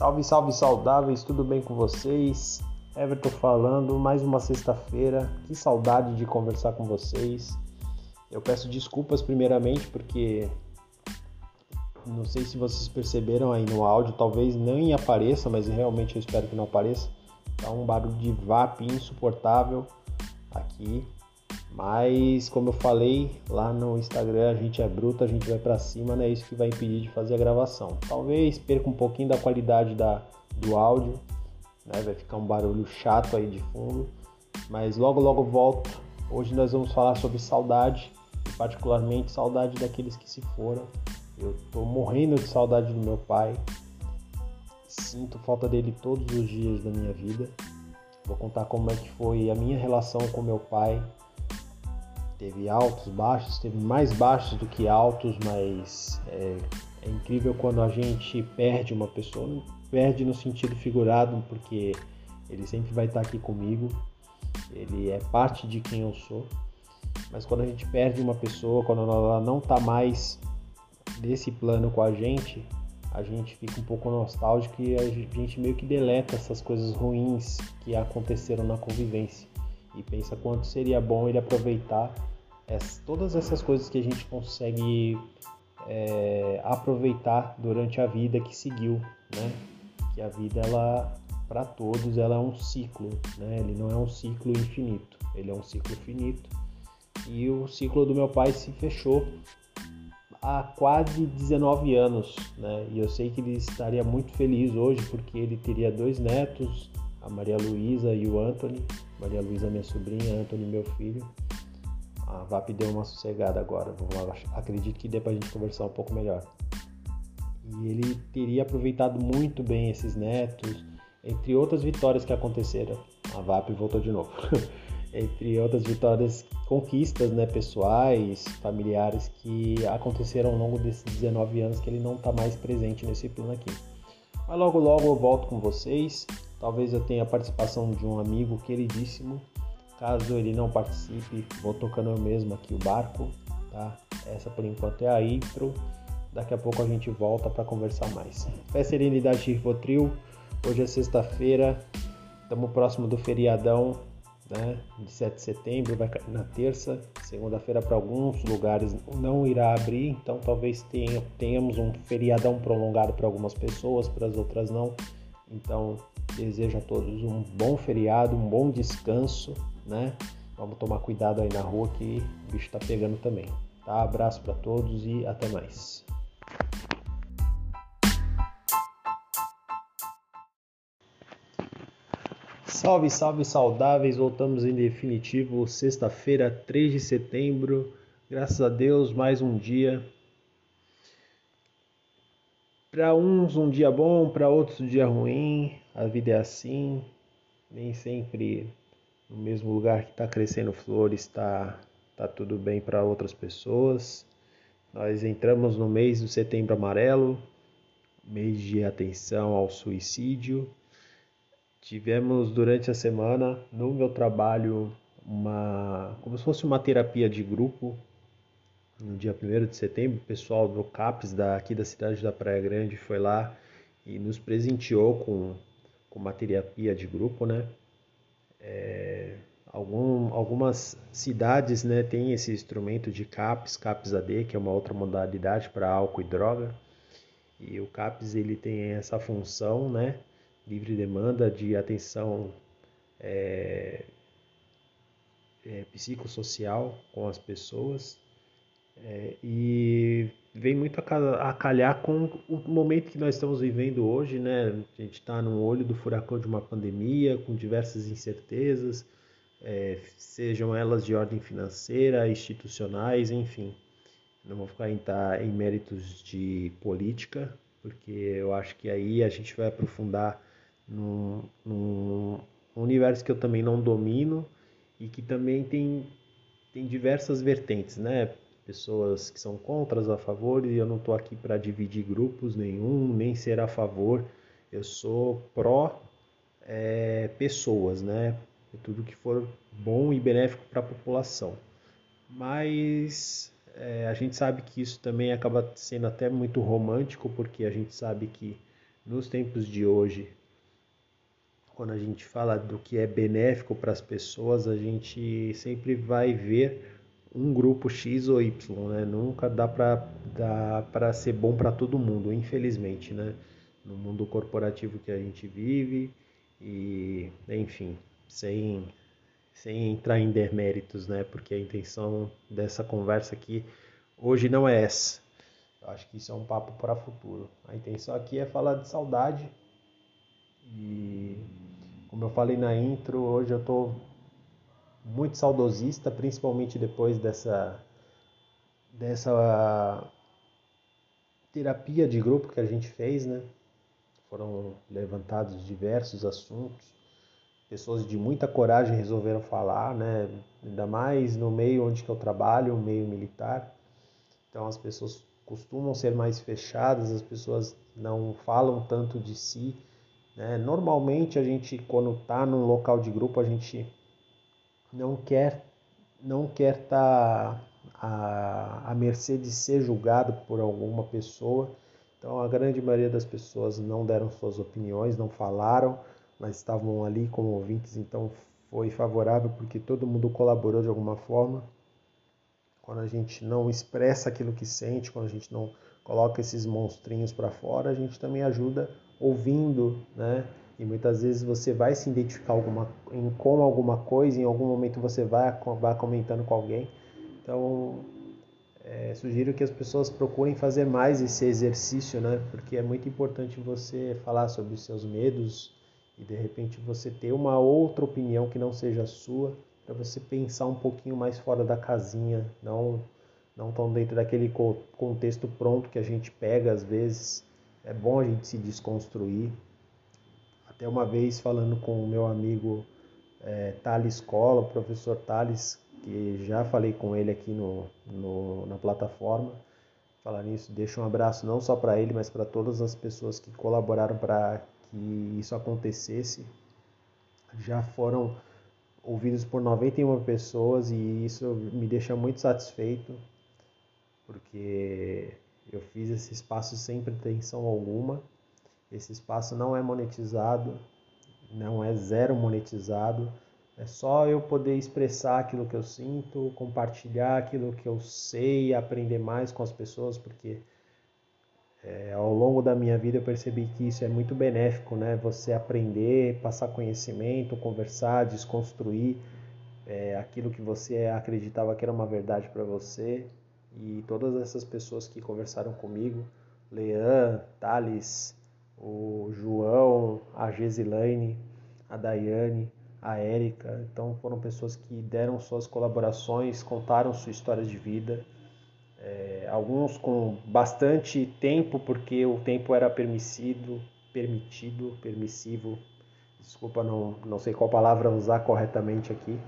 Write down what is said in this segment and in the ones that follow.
Salve, salve saudáveis, tudo bem com vocês? Everton falando, mais uma sexta-feira. Que saudade de conversar com vocês. Eu peço desculpas primeiramente porque não sei se vocês perceberam aí no áudio, talvez nem apareça, mas realmente eu espero que não apareça. Tá um barulho de VAP insuportável aqui. Mas como eu falei lá no Instagram, a gente é bruto, a gente vai para cima, não é isso que vai impedir de fazer a gravação. Talvez perca um pouquinho da qualidade da, do áudio, né? vai ficar um barulho chato aí de fundo, mas logo logo volto. Hoje nós vamos falar sobre saudade, particularmente saudade daqueles que se foram. Eu tô morrendo de saudade do meu pai. Sinto falta dele todos os dias da minha vida. Vou contar como é que foi a minha relação com meu pai, teve altos, baixos, teve mais baixos do que altos, mas é, é, incrível quando a gente perde uma pessoa, perde no sentido figurado, porque ele sempre vai estar aqui comigo, ele é parte de quem eu sou, mas quando a gente perde uma pessoa, quando ela não está mais nesse plano com a gente, a gente fica um pouco nostálgico e a gente meio que deleta essas coisas ruins que aconteceram na convivência. E pensa quanto seria bom ele aproveitar todas essas coisas que a gente consegue é, aproveitar durante a vida que seguiu, né? Que a vida ela para todos ela é um ciclo, né? Ele não é um ciclo infinito, ele é um ciclo finito. E o ciclo do meu pai se fechou há quase 19 anos, né? E eu sei que ele estaria muito feliz hoje porque ele teria dois netos, a Maria Luísa e o Anthony. Maria Luísa minha sobrinha, Anthony meu filho a VAP deu uma sossegada agora. Acredito que dê pra gente conversar um pouco melhor. E ele teria aproveitado muito bem esses netos, entre outras vitórias que aconteceram. A VAP voltou de novo. entre outras vitórias, conquistas né, pessoais, familiares que aconteceram ao longo desses 19 anos que ele não está mais presente nesse plano aqui. Mas logo logo eu volto com vocês. Talvez eu tenha a participação de um amigo queridíssimo Caso ele não participe, vou tocando eu mesmo aqui o barco, tá? Essa por enquanto é a intro. Daqui a pouco a gente volta para conversar mais. Fé Serenidade Rivotril. Hoje é sexta-feira, estamos próximo do feriadão, né? De 7 de setembro, vai cair na terça. Segunda-feira para alguns lugares não irá abrir, então talvez tenha, tenhamos um feriadão prolongado para algumas pessoas, para as outras não. Então desejo a todos um bom feriado, um bom descanso né? Vamos tomar cuidado aí na rua que o bicho tá pegando também. Tá? Abraço para todos e até mais. Salve, salve saudáveis! Voltamos em definitivo, sexta-feira, 3 de setembro. Graças a Deus, mais um dia. Para uns um dia bom, para outros um dia ruim. A vida é assim. Nem sempre no mesmo lugar que está crescendo flores, está tá tudo bem para outras pessoas. Nós entramos no mês do Setembro Amarelo, mês de atenção ao suicídio. Tivemos durante a semana no meu trabalho uma como se fosse uma terapia de grupo no dia 1 de setembro, o pessoal do CAPES daqui da cidade da Praia Grande foi lá e nos presenteou com, com uma terapia de grupo, né? É, algum, algumas cidades né, têm esse instrumento de CAPS, CAPS AD, que é uma outra modalidade para álcool e droga. E o CAPS ele tem essa função, né, livre demanda de atenção é, é, psicossocial com as pessoas. É, e vem muito a calhar com o momento que nós estamos vivendo hoje, né? A gente está no olho do furacão de uma pandemia, com diversas incertezas, é, sejam elas de ordem financeira, institucionais, enfim. Não vou ficar em, tá, em méritos de política, porque eu acho que aí a gente vai aprofundar num, num universo que eu também não domino e que também tem, tem diversas vertentes, né? Pessoas que são contras a favor e eu não estou aqui para dividir grupos nenhum, nem ser a favor. Eu sou pró é, pessoas, né? Tudo que for bom e benéfico para a população. Mas é, a gente sabe que isso também acaba sendo até muito romântico, porque a gente sabe que nos tempos de hoje, quando a gente fala do que é benéfico para as pessoas, a gente sempre vai ver um grupo X ou Y, né? Nunca dá para para ser bom para todo mundo, infelizmente, né? No mundo corporativo que a gente vive e, enfim, sem sem entrar em deméritos, né? Porque a intenção dessa conversa aqui hoje não é essa. Eu acho que isso é um papo para futuro. A intenção aqui é falar de saudade e como eu falei na intro, hoje eu tô muito saudosista, principalmente depois dessa dessa terapia de grupo que a gente fez, né? Foram levantados diversos assuntos. Pessoas de muita coragem resolveram falar, né? Ainda mais no meio onde que eu trabalho, o meio militar. Então as pessoas costumam ser mais fechadas, as pessoas não falam tanto de si. Né? Normalmente a gente, quando está num local de grupo, a gente não quer não quer estar tá à, à mercê de ser julgado por alguma pessoa. Então a grande maioria das pessoas não deram suas opiniões, não falaram, mas estavam ali como ouvintes, então foi favorável porque todo mundo colaborou de alguma forma. Quando a gente não expressa aquilo que sente, quando a gente não coloca esses monstrinhos para fora, a gente também ajuda ouvindo, né? E muitas vezes você vai se identificar alguma, em, com alguma coisa, em algum momento você vai acabar comentando com alguém. Então, é, sugiro que as pessoas procurem fazer mais esse exercício, né? Porque é muito importante você falar sobre os seus medos e de repente você ter uma outra opinião que não seja a sua, para você pensar um pouquinho mais fora da casinha, não não tão dentro daquele contexto pronto que a gente pega às vezes. É bom a gente se desconstruir, até uma vez falando com o meu amigo é, Thales Cola, o professor Thales, que já falei com ele aqui no, no na plataforma. Falar nisso, deixo um abraço não só para ele, mas para todas as pessoas que colaboraram para que isso acontecesse. Já foram ouvidos por 91 pessoas e isso me deixa muito satisfeito, porque eu fiz esse espaço sem pretensão alguma esse espaço não é monetizado, não é zero monetizado. É só eu poder expressar aquilo que eu sinto, compartilhar aquilo que eu sei, aprender mais com as pessoas, porque é, ao longo da minha vida eu percebi que isso é muito benéfico, né? Você aprender, passar conhecimento, conversar, desconstruir é, aquilo que você acreditava que era uma verdade para você. E todas essas pessoas que conversaram comigo, Lean, Thales, o João, a Gesilane, a Daiane, a Érica. Então foram pessoas que deram suas colaborações, contaram sua história de vida. É, alguns com bastante tempo, porque o tempo era permitido, permitido, permissivo. Desculpa, não, não sei qual palavra usar corretamente aqui.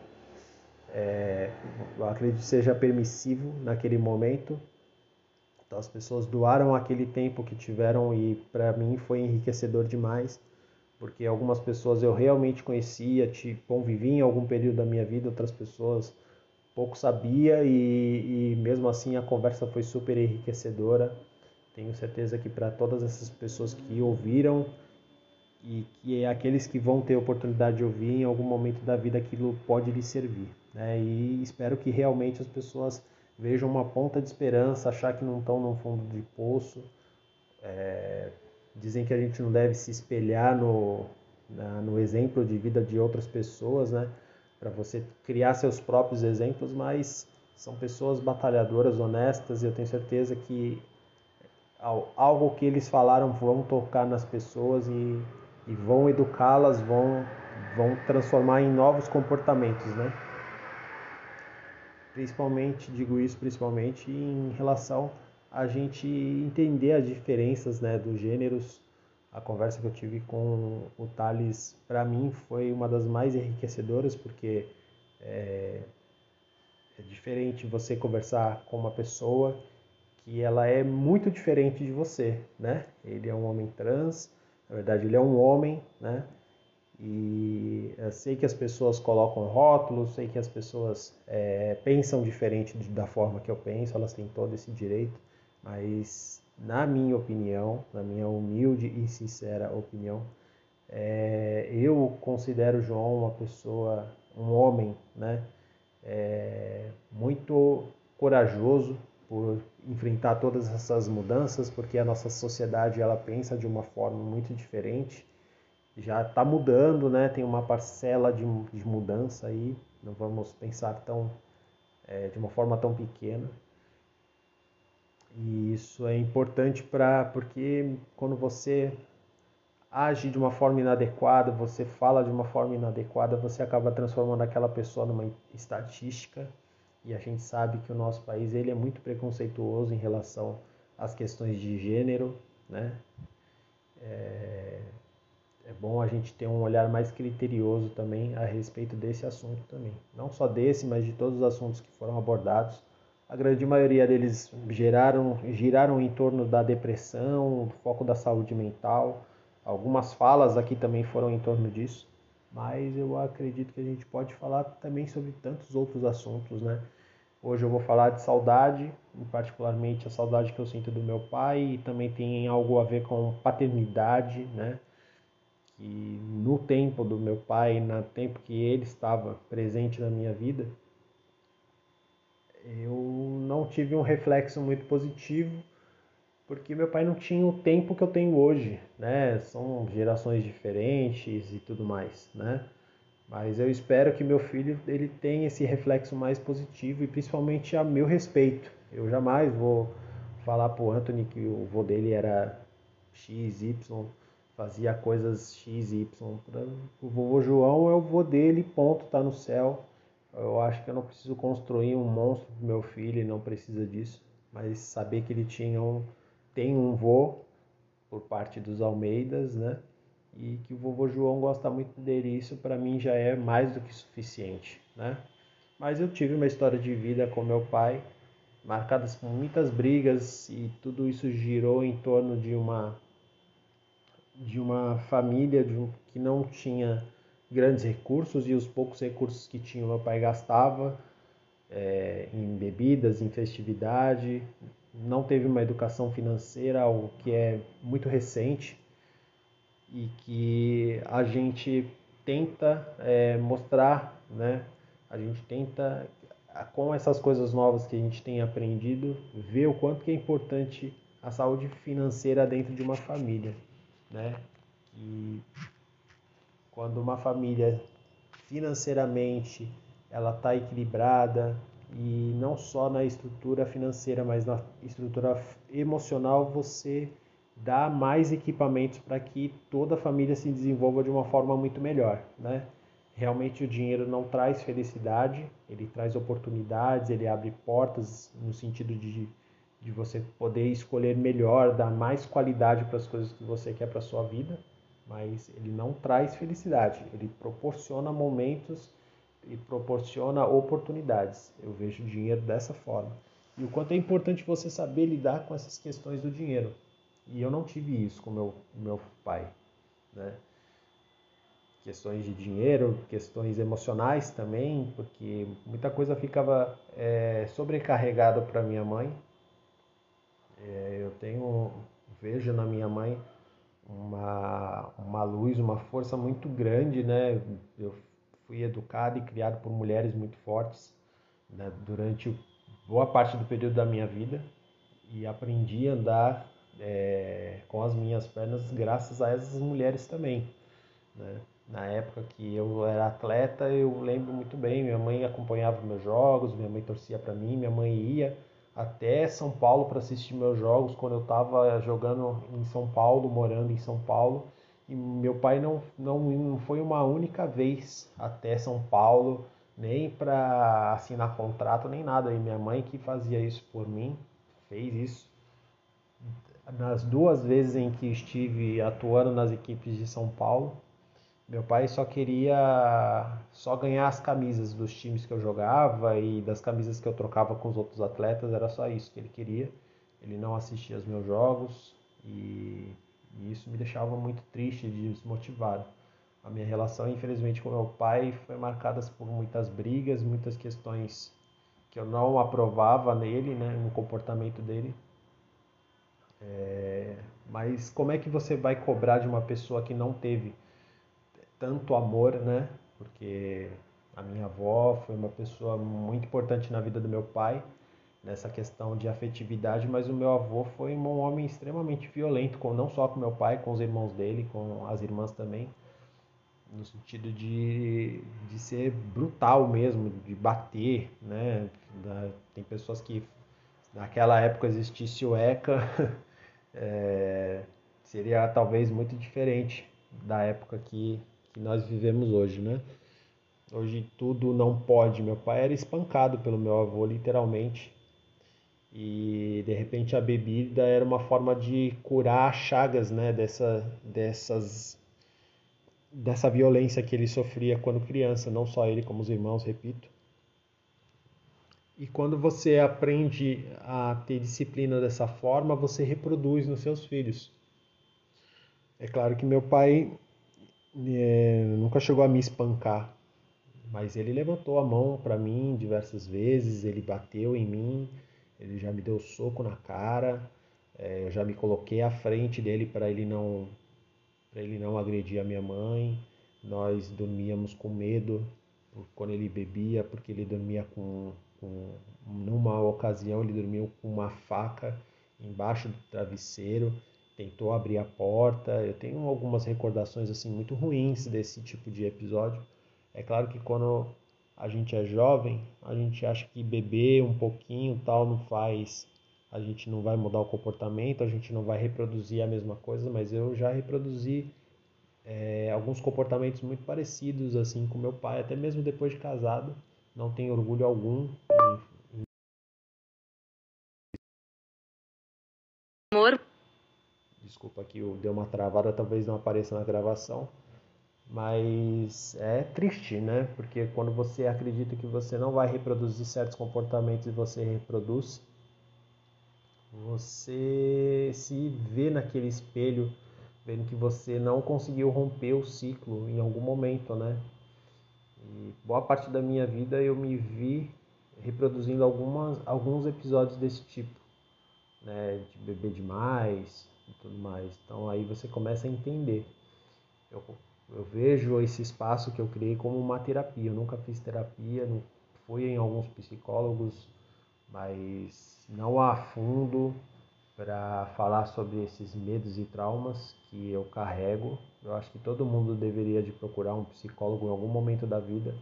É, eu acredito que seja permissivo naquele momento, as pessoas doaram aquele tempo que tiveram e para mim foi enriquecedor demais, porque algumas pessoas eu realmente conhecia, tipo, convivi em algum período da minha vida, outras pessoas pouco sabia e, e mesmo assim a conversa foi super enriquecedora. Tenho certeza que para todas essas pessoas que ouviram e que é aqueles que vão ter oportunidade de ouvir em algum momento da vida aquilo pode lhes servir. Né? E espero que realmente as pessoas vejam uma ponta de esperança, achar que não estão no fundo de poço. É, dizem que a gente não deve se espelhar no, na, no exemplo de vida de outras pessoas, né? Para você criar seus próprios exemplos, mas são pessoas batalhadoras, honestas, e eu tenho certeza que algo que eles falaram vão tocar nas pessoas e, e vão educá-las, vão, vão transformar em novos comportamentos, né? Principalmente, digo isso principalmente em relação a gente entender as diferenças né, dos gêneros. A conversa que eu tive com o Thales, para mim, foi uma das mais enriquecedoras, porque é, é diferente você conversar com uma pessoa que ela é muito diferente de você, né? Ele é um homem trans, na verdade ele é um homem, né? E eu sei que as pessoas colocam rótulos, sei que as pessoas é, pensam diferente da forma que eu penso, elas têm todo esse direito, mas na minha opinião, na minha humilde e sincera opinião, é, eu considero o João uma pessoa, um homem, né, é, muito corajoso por enfrentar todas essas mudanças, porque a nossa sociedade ela pensa de uma forma muito diferente, já está mudando, né? Tem uma parcela de, de mudança aí, não vamos pensar tão é, de uma forma tão pequena. E isso é importante para porque quando você age de uma forma inadequada, você fala de uma forma inadequada, você acaba transformando aquela pessoa numa estatística. E a gente sabe que o nosso país ele é muito preconceituoso em relação às questões de gênero, né? É, é bom a gente ter um olhar mais criterioso também a respeito desse assunto também. Não só desse, mas de todos os assuntos que foram abordados. A grande maioria deles geraram, giraram em torno da depressão, foco da saúde mental. Algumas falas aqui também foram em torno disso, mas eu acredito que a gente pode falar também sobre tantos outros assuntos, né? Hoje eu vou falar de saudade, particularmente a saudade que eu sinto do meu pai, e também tem algo a ver com paternidade, né? Que no tempo do meu pai, no tempo que ele estava presente na minha vida, eu não tive um reflexo muito positivo, porque meu pai não tinha o tempo que eu tenho hoje, né? São gerações diferentes e tudo mais, né? Mas eu espero que meu filho ele tenha esse reflexo mais positivo e principalmente a meu respeito. Eu jamais vou falar pro Anthony que o vô dele era X, Y, fazia coisas X, Y. O vovô João é o vô dele, ponto, tá no céu. Eu acho que eu não preciso construir um monstro pro meu filho, ele não precisa disso. Mas saber que ele tinha um, tem um vô por parte dos Almeidas, né? E que o vovô João gosta muito dele, isso para mim já é mais do que suficiente, né? Mas eu tive uma história de vida com meu pai, marcadas por muitas brigas e tudo isso girou em torno de uma de uma família de um, que não tinha grandes recursos e os poucos recursos que tinha meu pai gastava é, em bebidas, em festividade, não teve uma educação financeira, algo que é muito recente e que a gente tenta é, mostrar, né? A gente tenta com essas coisas novas que a gente tem aprendido ver o quanto que é importante a saúde financeira dentro de uma família né? E quando uma família financeiramente ela está equilibrada e não só na estrutura financeira, mas na estrutura emocional, você dá mais equipamentos para que toda a família se desenvolva de uma forma muito melhor, né? Realmente o dinheiro não traz felicidade, ele traz oportunidades, ele abre portas no sentido de de você poder escolher melhor, dar mais qualidade para as coisas que você quer para sua vida, mas ele não traz felicidade, ele proporciona momentos e proporciona oportunidades. Eu vejo o dinheiro dessa forma. E o quanto é importante você saber lidar com essas questões do dinheiro. E eu não tive isso com meu meu pai, né? Questões de dinheiro, questões emocionais também, porque muita coisa ficava é, sobrecarregada para minha mãe é, eu tenho, vejo na minha mãe uma, uma luz, uma força muito grande, né? Eu fui educado e criado por mulheres muito fortes né? durante boa parte do período da minha vida e aprendi a andar é, com as minhas pernas graças a essas mulheres também. Né? Na época que eu era atleta, eu lembro muito bem, minha mãe acompanhava meus jogos, minha mãe torcia para mim, minha mãe ia até São Paulo para assistir meus jogos quando eu estava jogando em São Paulo, morando em São Paulo. E meu pai não, não, não foi uma única vez até São Paulo, nem para assinar contrato, nem nada. E minha mãe que fazia isso por mim, fez isso. Nas duas vezes em que estive atuando nas equipes de São Paulo, meu pai só queria só ganhar as camisas dos times que eu jogava e das camisas que eu trocava com os outros atletas, era só isso que ele queria. Ele não assistia aos meus jogos e, e isso me deixava muito triste e desmotivado. A minha relação, infelizmente, com meu pai foi marcada por muitas brigas, muitas questões que eu não aprovava nele, né, no comportamento dele. É, mas como é que você vai cobrar de uma pessoa que não teve tanto amor, né? Porque a minha avó foi uma pessoa muito importante na vida do meu pai nessa questão de afetividade, mas o meu avô foi um homem extremamente violento, com não só com meu pai, com os irmãos dele, com as irmãs também, no sentido de, de ser brutal mesmo, de bater, né? Tem pessoas que naquela época existisse o ECA, é, seria talvez muito diferente da época que, que nós vivemos hoje, né? Hoje tudo não pode. Meu pai era espancado pelo meu avô, literalmente. E de repente a bebida era uma forma de curar chagas, né, dessa, dessas, dessa violência que ele sofria quando criança, não só ele, como os irmãos, repito. E quando você aprende a ter disciplina dessa forma, você reproduz nos seus filhos. É claro que meu pai é, nunca chegou a me espancar, mas ele levantou a mão para mim diversas vezes, ele bateu em mim, ele já me deu soco na cara, é, eu já me coloquei à frente dele para ele não para ele não agredir a minha mãe. Nós dormíamos com medo quando ele bebia, porque ele dormia com, com numa ocasião ele dormiu com uma faca embaixo do travesseiro, tentou abrir a porta. Eu tenho algumas recordações assim muito ruins desse tipo de episódio. É claro que quando a gente é jovem, a gente acha que beber um pouquinho tal não faz, a gente não vai mudar o comportamento, a gente não vai reproduzir a mesma coisa, mas eu já reproduzi é, alguns comportamentos muito parecidos assim com meu pai, até mesmo depois de casado, não tenho orgulho algum Desculpa aqui, deu uma travada, talvez não apareça na gravação. Mas é triste, né? Porque quando você acredita que você não vai reproduzir certos comportamentos e você reproduz, você se vê naquele espelho, vendo que você não conseguiu romper o ciclo em algum momento, né? E boa parte da minha vida eu me vi reproduzindo algumas, alguns episódios desse tipo, né? De beber demais e tudo mais. Então aí você começa a entender. Eu eu vejo esse espaço que eu criei como uma terapia. Eu nunca fiz terapia, não fui em alguns psicólogos, mas não a fundo para falar sobre esses medos e traumas que eu carrego. Eu acho que todo mundo deveria de procurar um psicólogo em algum momento da vida,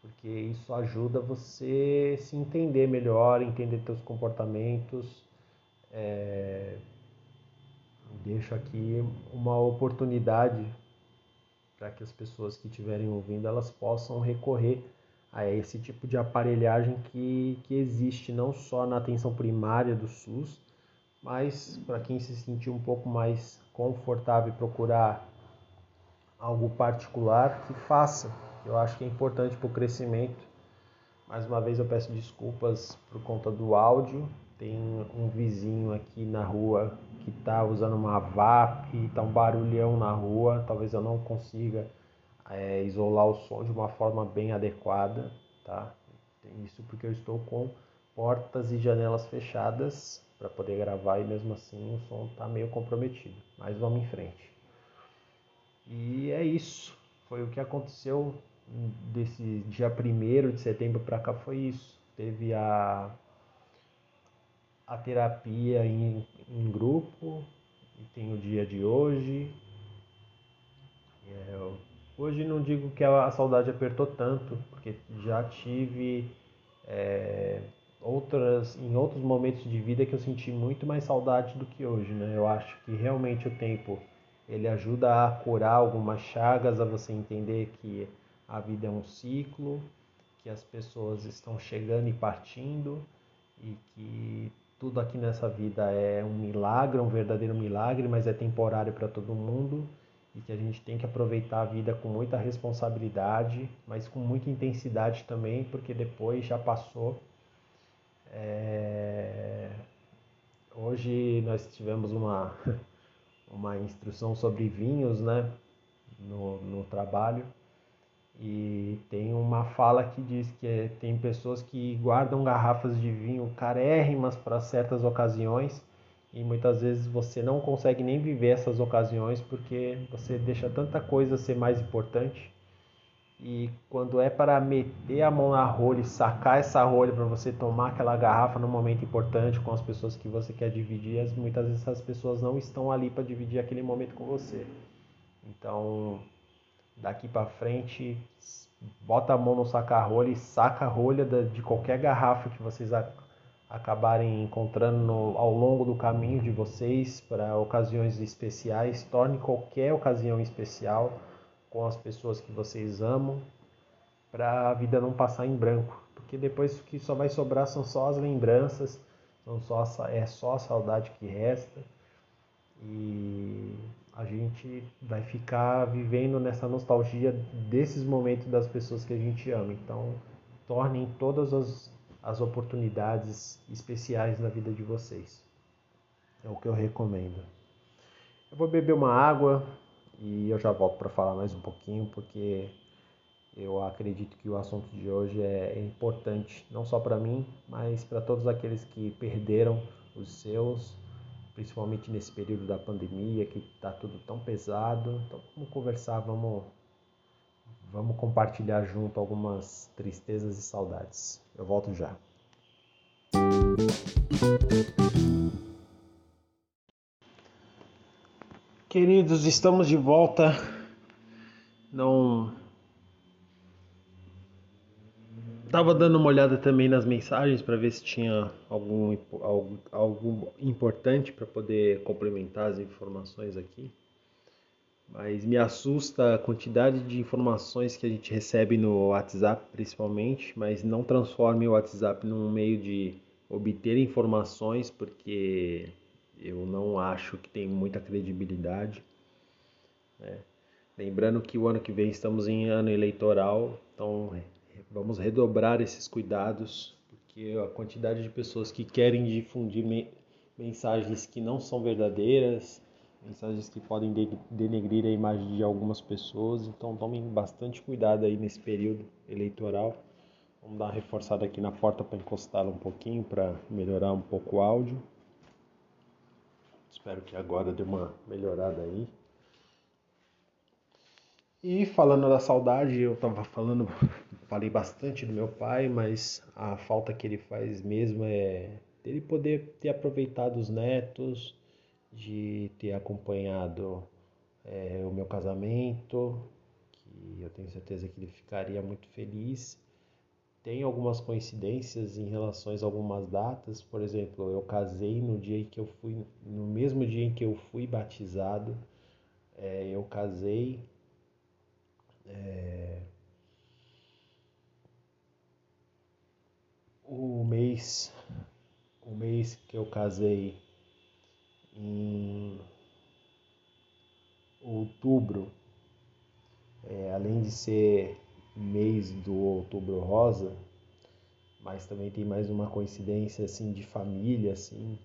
porque isso ajuda você se entender melhor, entender seus comportamentos. É... Deixo aqui uma oportunidade para que as pessoas que estiverem ouvindo elas possam recorrer a esse tipo de aparelhagem que, que existe não só na atenção primária do SUS, mas para quem se sentir um pouco mais confortável e procurar algo particular, que faça. Eu acho que é importante para o crescimento. Mais uma vez eu peço desculpas por conta do áudio. Tem um vizinho aqui na rua que está usando uma VAP, está um barulhão na rua, talvez eu não consiga é, isolar o som de uma forma bem adequada, tá? Isso porque eu estou com portas e janelas fechadas para poder gravar e mesmo assim o som está meio comprometido. Mas vamos em frente. E é isso. Foi o que aconteceu desse dia 1 de setembro para cá foi isso. Teve a a terapia em, em grupo, e tem o dia de hoje. É, hoje não digo que a, saudade apertou tanto, porque já tive é, outras em outros momentos de vida que eu senti muito mais saudade do que hoje, né? Eu acho que realmente o tempo ele ajuda a curar algumas chagas, a você entender que a vida é um ciclo, que as pessoas estão chegando e partindo e que tudo aqui nessa vida é um milagre, um verdadeiro milagre, mas é temporário para todo mundo e que a gente tem que aproveitar a vida com muita responsabilidade, mas com muita intensidade também, porque depois já passou. É... Hoje nós tivemos uma, uma instrução sobre vinhos né, no, no trabalho e tem uma fala que diz que é, tem pessoas que guardam garrafas de vinho carérrimas para certas ocasiões e muitas vezes você não consegue nem viver essas ocasiões porque você deixa tanta coisa ser mais importante. E quando é para meter a mão na rolha e sacar essa rolha para você tomar aquela garrafa num momento importante com as pessoas que você quer dividir, muitas vezes essas pessoas não estão ali para dividir aquele momento com você. Então, daqui para frente, bota a mão no saca-rolha e saca a rolha de qualquer garrafa que vocês acabarem encontrando ao longo do caminho de vocês para ocasiões especiais. Torne qualquer ocasião especial com as pessoas que vocês amam para a vida não passar em branco, porque depois o que só vai sobrar são só as lembranças, são só é só a saudade que resta e a gente vai ficar vivendo nessa nostalgia desses momentos das pessoas que a gente ama. Então, tornem todas as as oportunidades especiais na vida de vocês. É o que eu recomendo. Eu vou beber uma água e eu já volto para falar mais um pouquinho, porque eu acredito que o assunto de hoje é importante, não só para mim, mas para todos aqueles que perderam os seus, principalmente nesse período da pandemia, que está tudo tão pesado. Então, vamos conversar, vamos Vamos compartilhar junto algumas tristezas e saudades. Eu volto já. Queridos, estamos de volta. Não Tava dando uma olhada também nas mensagens para ver se tinha algum algo, algo importante para poder complementar as informações aqui mas me assusta a quantidade de informações que a gente recebe no WhatsApp, principalmente, mas não transforme o WhatsApp num meio de obter informações, porque eu não acho que tem muita credibilidade. Né? Lembrando que o ano que vem estamos em ano eleitoral, então vamos redobrar esses cuidados, porque a quantidade de pessoas que querem difundir mensagens que não são verdadeiras, mensagens que podem denegrir a imagem de algumas pessoas, então tomem bastante cuidado aí nesse período eleitoral. Vamos dar uma reforçada aqui na porta para encostá-la um pouquinho para melhorar um pouco o áudio. Espero que agora dê uma melhorada aí. E falando da saudade, eu estava falando, falei bastante do meu pai, mas a falta que ele faz mesmo é dele poder ter aproveitado os netos, de ter acompanhado é, o meu casamento, que eu tenho certeza que ele ficaria muito feliz. Tem algumas coincidências em relação a algumas datas, por exemplo, eu casei no dia em que eu fui, no mesmo dia em que eu fui batizado, é, eu casei. É, o mês, o mês que eu casei em outubro, é, além de ser mês do outubro rosa, mas também tem mais uma coincidência assim de família assim.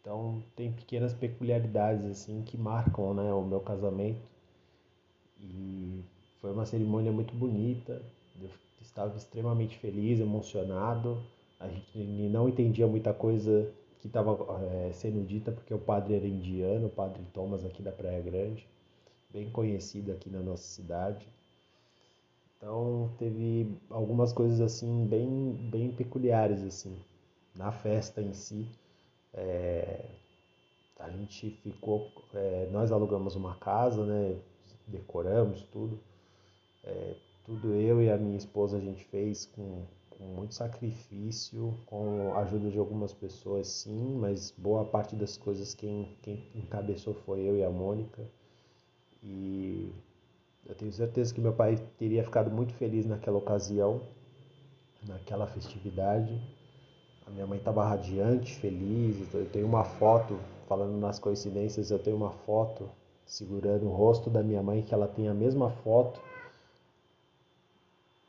Então tem pequenas peculiaridades assim que marcam, né, o meu casamento. E foi uma cerimônia muito bonita. Eu estava extremamente feliz, emocionado. A gente não entendia muita coisa que estava é, sendo dita porque o padre era indiano, o padre Thomas aqui da Praia Grande, bem conhecido aqui na nossa cidade. Então teve algumas coisas assim bem, bem peculiares assim na festa em si. É, a gente ficou, é, nós alugamos uma casa, né? Decoramos tudo. Tudo eu e a minha esposa a gente fez com com muito sacrifício, com a ajuda de algumas pessoas, sim, mas boa parte das coisas quem, quem encabeçou foi eu e a Mônica. E eu tenho certeza que meu pai teria ficado muito feliz naquela ocasião, naquela festividade. A minha mãe estava radiante, feliz. Eu tenho uma foto, falando nas coincidências, eu tenho uma foto segurando o rosto da minha mãe, que ela tem a mesma foto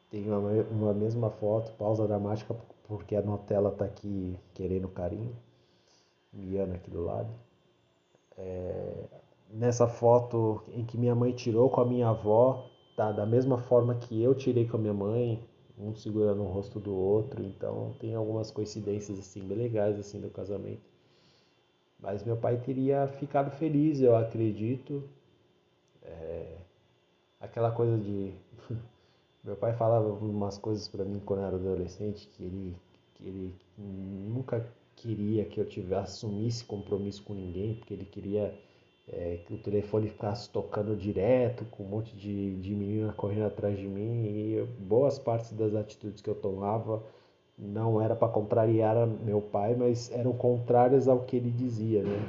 tem uma, uma mesma foto, pausa dramática, porque a Nutella tá aqui querendo carinho. Miana aqui do lado. É, nessa foto em que minha mãe tirou com a minha avó, tá da mesma forma que eu tirei com a minha mãe, um segurando o rosto do outro, então tem algumas coincidências assim bem legais assim do casamento. Mas meu pai teria ficado feliz, eu acredito. É, aquela coisa de. Meu pai falava umas coisas para mim quando eu era adolescente que ele, que ele nunca queria que eu tivesse assumisse compromisso com ninguém, porque ele queria é, que o telefone ficasse tocando direto, com um monte de, de menina correndo atrás de mim, e boas partes das atitudes que eu tomava não era para contrariar meu pai, mas eram contrárias ao que ele dizia, né?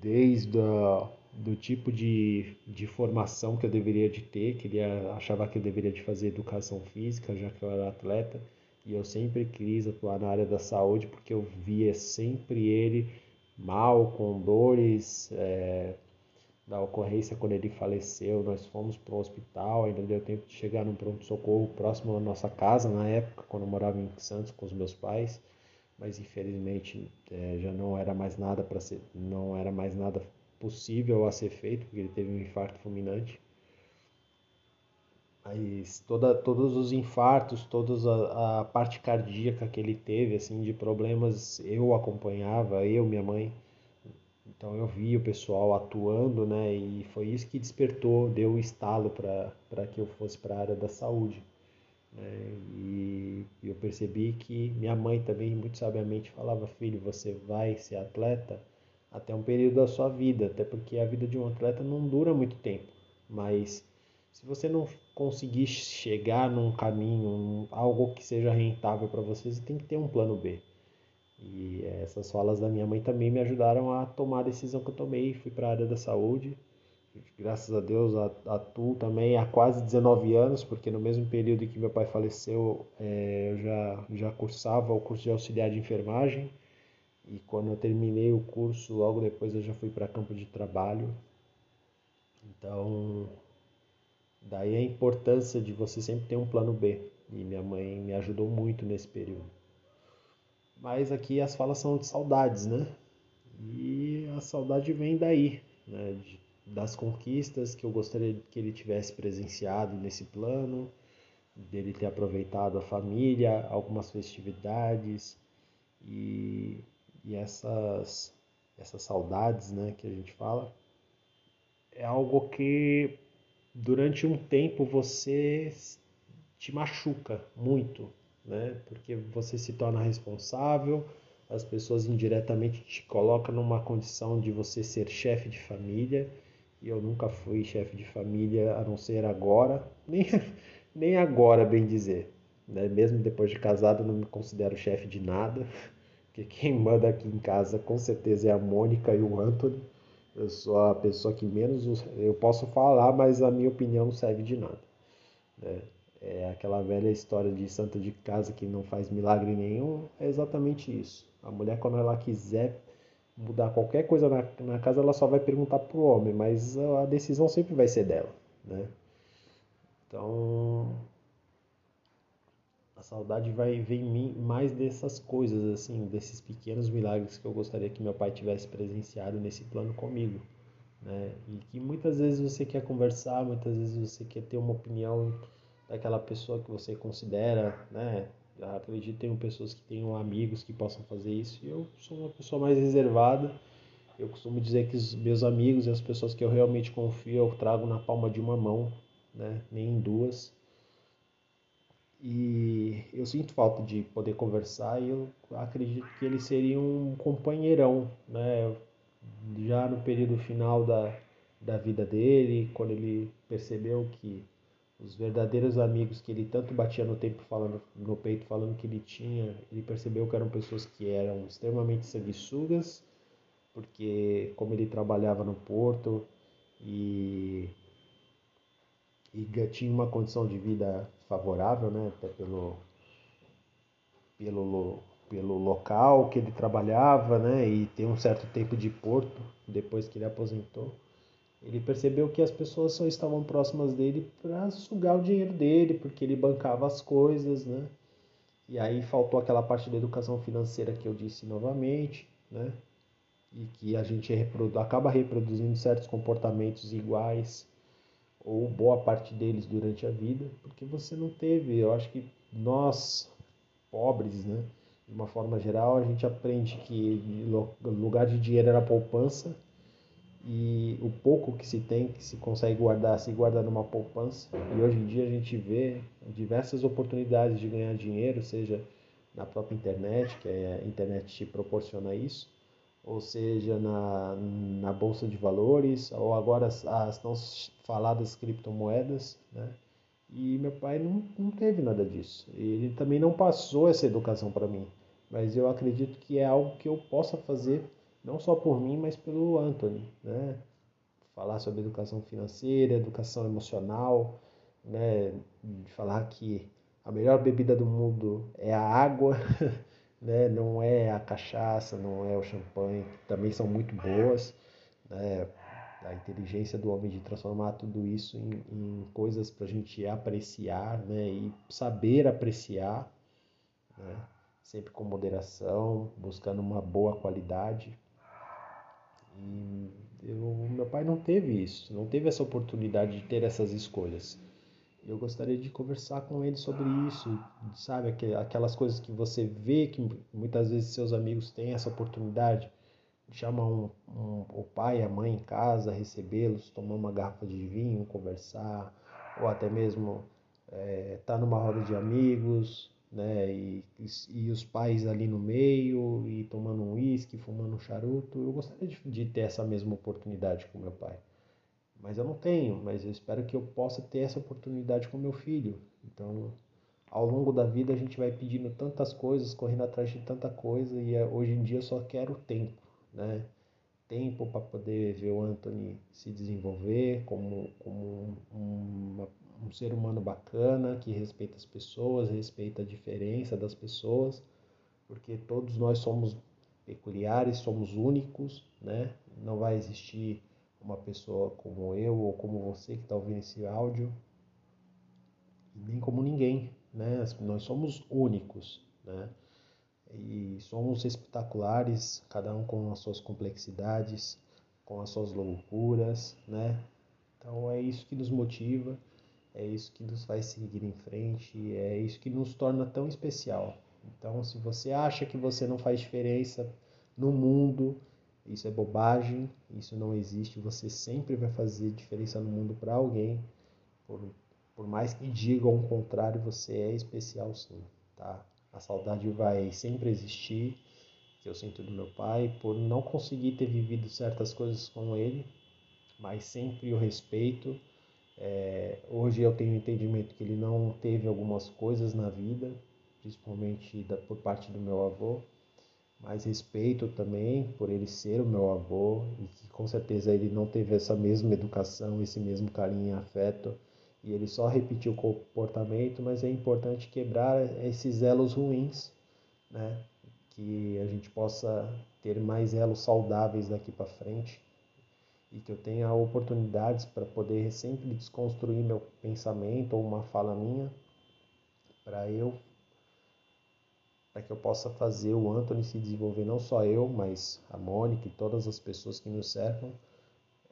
Desde a, do tipo de, de formação que eu deveria de ter, que ele achava que eu deveria de fazer educação física, já que eu era atleta, e eu sempre quis atuar na área da saúde porque eu via sempre ele mal, com dores é, da ocorrência quando ele faleceu. Nós fomos para o hospital, ainda deu tempo de chegar num pronto-socorro próximo à nossa casa, na época, quando eu morava em Santos com os meus pais. Mas infelizmente é, já não era mais nada para ser, não era mais nada possível a ser feito, porque ele teve um infarto fulminante. Mas toda, todos os infartos, toda a, a, parte cardíaca que ele teve, assim, de problemas, eu acompanhava, eu, minha mãe. Então eu vi o pessoal atuando, né? E foi isso que despertou, deu o estalo para que eu fosse para a área da saúde. Né? E eu percebi que minha mãe também, muito sabiamente, falava: Filho, você vai ser atleta até um período da sua vida, até porque a vida de um atleta não dura muito tempo, mas se você não conseguir chegar num caminho, um, algo que seja rentável para você, você tem que ter um plano B. E essas falas da minha mãe também me ajudaram a tomar a decisão que eu tomei. Fui para a área da saúde. Graças a Deus atuo também há quase 19 anos, porque no mesmo período em que meu pai faleceu, é, eu já, já cursava o curso de auxiliar de enfermagem. E quando eu terminei o curso, logo depois eu já fui para campo de trabalho. Então, Daí a importância de você sempre ter um plano B. E minha mãe me ajudou muito nesse período. Mas aqui as falas são de saudades, né? E a saudade vem daí, né? De, das conquistas que eu gostaria que ele tivesse presenciado nesse plano, dele ter aproveitado a família, algumas festividades e, e essas, essas saudades, né, que a gente fala, é algo que durante um tempo você te machuca muito, né? Porque você se torna responsável, as pessoas indiretamente te colocam numa condição de você ser chefe de família. E eu nunca fui chefe de família, a não ser agora, nem, nem agora, bem dizer. Né? Mesmo depois de casado, não me considero chefe de nada, porque quem manda aqui em casa com certeza é a Mônica e o Anthony. Eu sou a pessoa que menos eu posso falar, mas a minha opinião não serve de nada. Né? É aquela velha história de santa de casa que não faz milagre nenhum. É exatamente isso. A mulher, quando ela quiser mudar qualquer coisa na, na casa, ela só vai perguntar pro homem, mas a decisão sempre vai ser dela. Né? Então, a saudade vai vir em mim mais dessas coisas, assim, desses pequenos milagres que eu gostaria que meu pai tivesse presenciado nesse plano comigo. Né? E que muitas vezes você quer conversar, muitas vezes você quer ter uma opinião daquela pessoa que você considera, né? Acredito que tenho pessoas que tenham amigos que possam fazer isso. E eu sou uma pessoa mais reservada. Eu costumo dizer que os meus amigos e as pessoas que eu realmente confio eu trago na palma de uma mão, né? Nem em duas. E eu sinto falta de poder conversar e eu acredito que ele seria um companheirão, né? Já no período final da, da vida dele, quando ele percebeu que os verdadeiros amigos que ele tanto batia no tempo falando no peito falando que ele tinha, ele percebeu que eram pessoas que eram extremamente sanguessugas, porque como ele trabalhava no porto e e tinha uma condição de vida favorável, né, até pelo, pelo, pelo local que ele trabalhava, né, e tem um certo tempo de porto depois que ele aposentou. Ele percebeu que as pessoas só estavam próximas dele para sugar o dinheiro dele, porque ele bancava as coisas, né? E aí faltou aquela parte da educação financeira que eu disse novamente, né? E que a gente reprodu acaba reproduzindo certos comportamentos iguais ou boa parte deles durante a vida, porque você não teve, eu acho que nós pobres, né, de uma forma geral, a gente aprende que lugar de dinheiro era poupança e o pouco que se tem, que se consegue guardar, se guarda numa poupança. E hoje em dia a gente vê diversas oportunidades de ganhar dinheiro, seja na própria internet, que a internet te proporciona isso, ou seja na, na bolsa de valores, ou agora as, as tão faladas criptomoedas, né? E meu pai não, não teve nada disso. Ele também não passou essa educação para mim. Mas eu acredito que é algo que eu possa fazer, não só por mim, mas pelo Anthony. Né? Falar sobre educação financeira, educação emocional, né? falar que a melhor bebida do mundo é a água, né? não é a cachaça, não é o champanhe, que também são muito boas. Né? a inteligência do homem de transformar tudo isso em, em coisas para a gente apreciar né, e saber apreciar, né, sempre com moderação, buscando uma boa qualidade. E eu, meu pai não teve isso, não teve essa oportunidade de ter essas escolhas. Eu gostaria de conversar com ele sobre isso, sabe? Aquelas coisas que você vê que muitas vezes seus amigos têm essa oportunidade chama um, um, o pai, a mãe em casa, recebê-los, tomar uma garrafa de vinho, conversar, ou até mesmo estar é, tá numa roda de amigos, né, e, e, e, os pais ali no meio, e tomando um uísque, fumando um charuto. Eu gostaria de, de ter essa mesma oportunidade com meu pai. Mas eu não tenho, mas eu espero que eu possa ter essa oportunidade com meu filho. Então, ao longo da vida a gente vai pedindo tantas coisas, correndo atrás de tanta coisa, e é, hoje em dia eu só quero tempo né? tempo para poder ver o Anthony se desenvolver como, como um, um ser humano bacana, que respeita as pessoas, respeita a diferença das pessoas, porque todos nós somos peculiares, somos únicos, né? Não vai existir uma pessoa como eu ou como você que está ouvindo esse áudio, nem como ninguém, né? Nós somos únicos, né? e somos espetaculares, cada um com as suas complexidades, com as suas loucuras, né? Então é isso que nos motiva, é isso que nos faz seguir em frente, é isso que nos torna tão especial. Então, se você acha que você não faz diferença no mundo, isso é bobagem, isso não existe. Você sempre vai fazer diferença no mundo para alguém. Por, por mais que digam o contrário, você é especial sim, tá? A saudade vai sempre existir, que eu sinto do meu pai, por não conseguir ter vivido certas coisas com ele, mas sempre o respeito. É, hoje eu tenho entendimento que ele não teve algumas coisas na vida, principalmente da, por parte do meu avô, mas respeito também por ele ser o meu avô e que com certeza ele não teve essa mesma educação, esse mesmo carinho e afeto e ele só repetiu o comportamento, mas é importante quebrar esses elos ruins, né? Que a gente possa ter mais elos saudáveis daqui para frente e que eu tenha oportunidades para poder sempre desconstruir meu pensamento ou uma fala minha para eu para que eu possa fazer o Anthony se desenvolver não só eu, mas a Mônica e todas as pessoas que nos cercam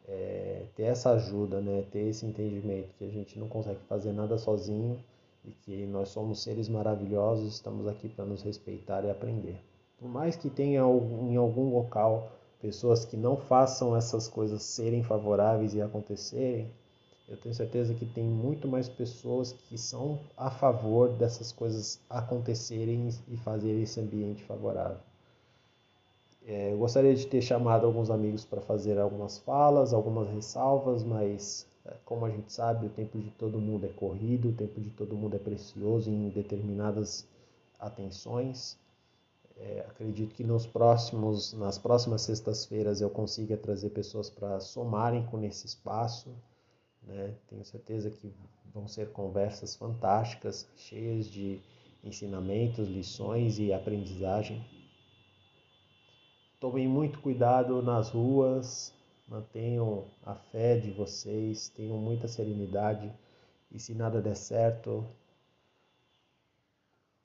é, ter essa ajuda, né? ter esse entendimento que a gente não consegue fazer nada sozinho e que nós somos seres maravilhosos, estamos aqui para nos respeitar e aprender. Por mais que tenha em algum local pessoas que não façam essas coisas serem favoráveis e acontecerem, eu tenho certeza que tem muito mais pessoas que são a favor dessas coisas acontecerem e fazerem esse ambiente favorável. É, eu gostaria de ter chamado alguns amigos para fazer algumas falas, algumas ressalvas, mas é, como a gente sabe, o tempo de todo mundo é corrido, o tempo de todo mundo é precioso em determinadas atenções. É, acredito que nos próximos, nas próximas sextas-feiras eu consiga trazer pessoas para somarem com esse espaço. Né? Tenho certeza que vão ser conversas fantásticas, cheias de ensinamentos, lições e aprendizagem. Tomem muito cuidado nas ruas, mantenham a fé de vocês, tenham muita serenidade e se nada der certo,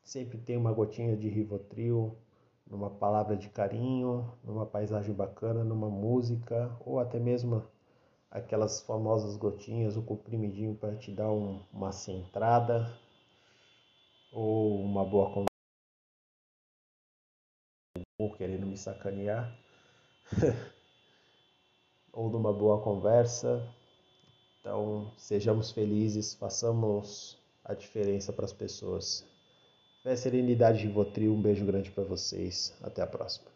sempre tem uma gotinha de Rivotril, numa palavra de carinho, numa paisagem bacana, numa música ou até mesmo aquelas famosas gotinhas, o comprimidinho para te dar um, uma centrada ou uma boa conversa. ou querendo me sacanear, ou numa boa conversa. Então, sejamos felizes, façamos a diferença para as pessoas. Fé, serenidade de Votril, um beijo grande para vocês. Até a próxima.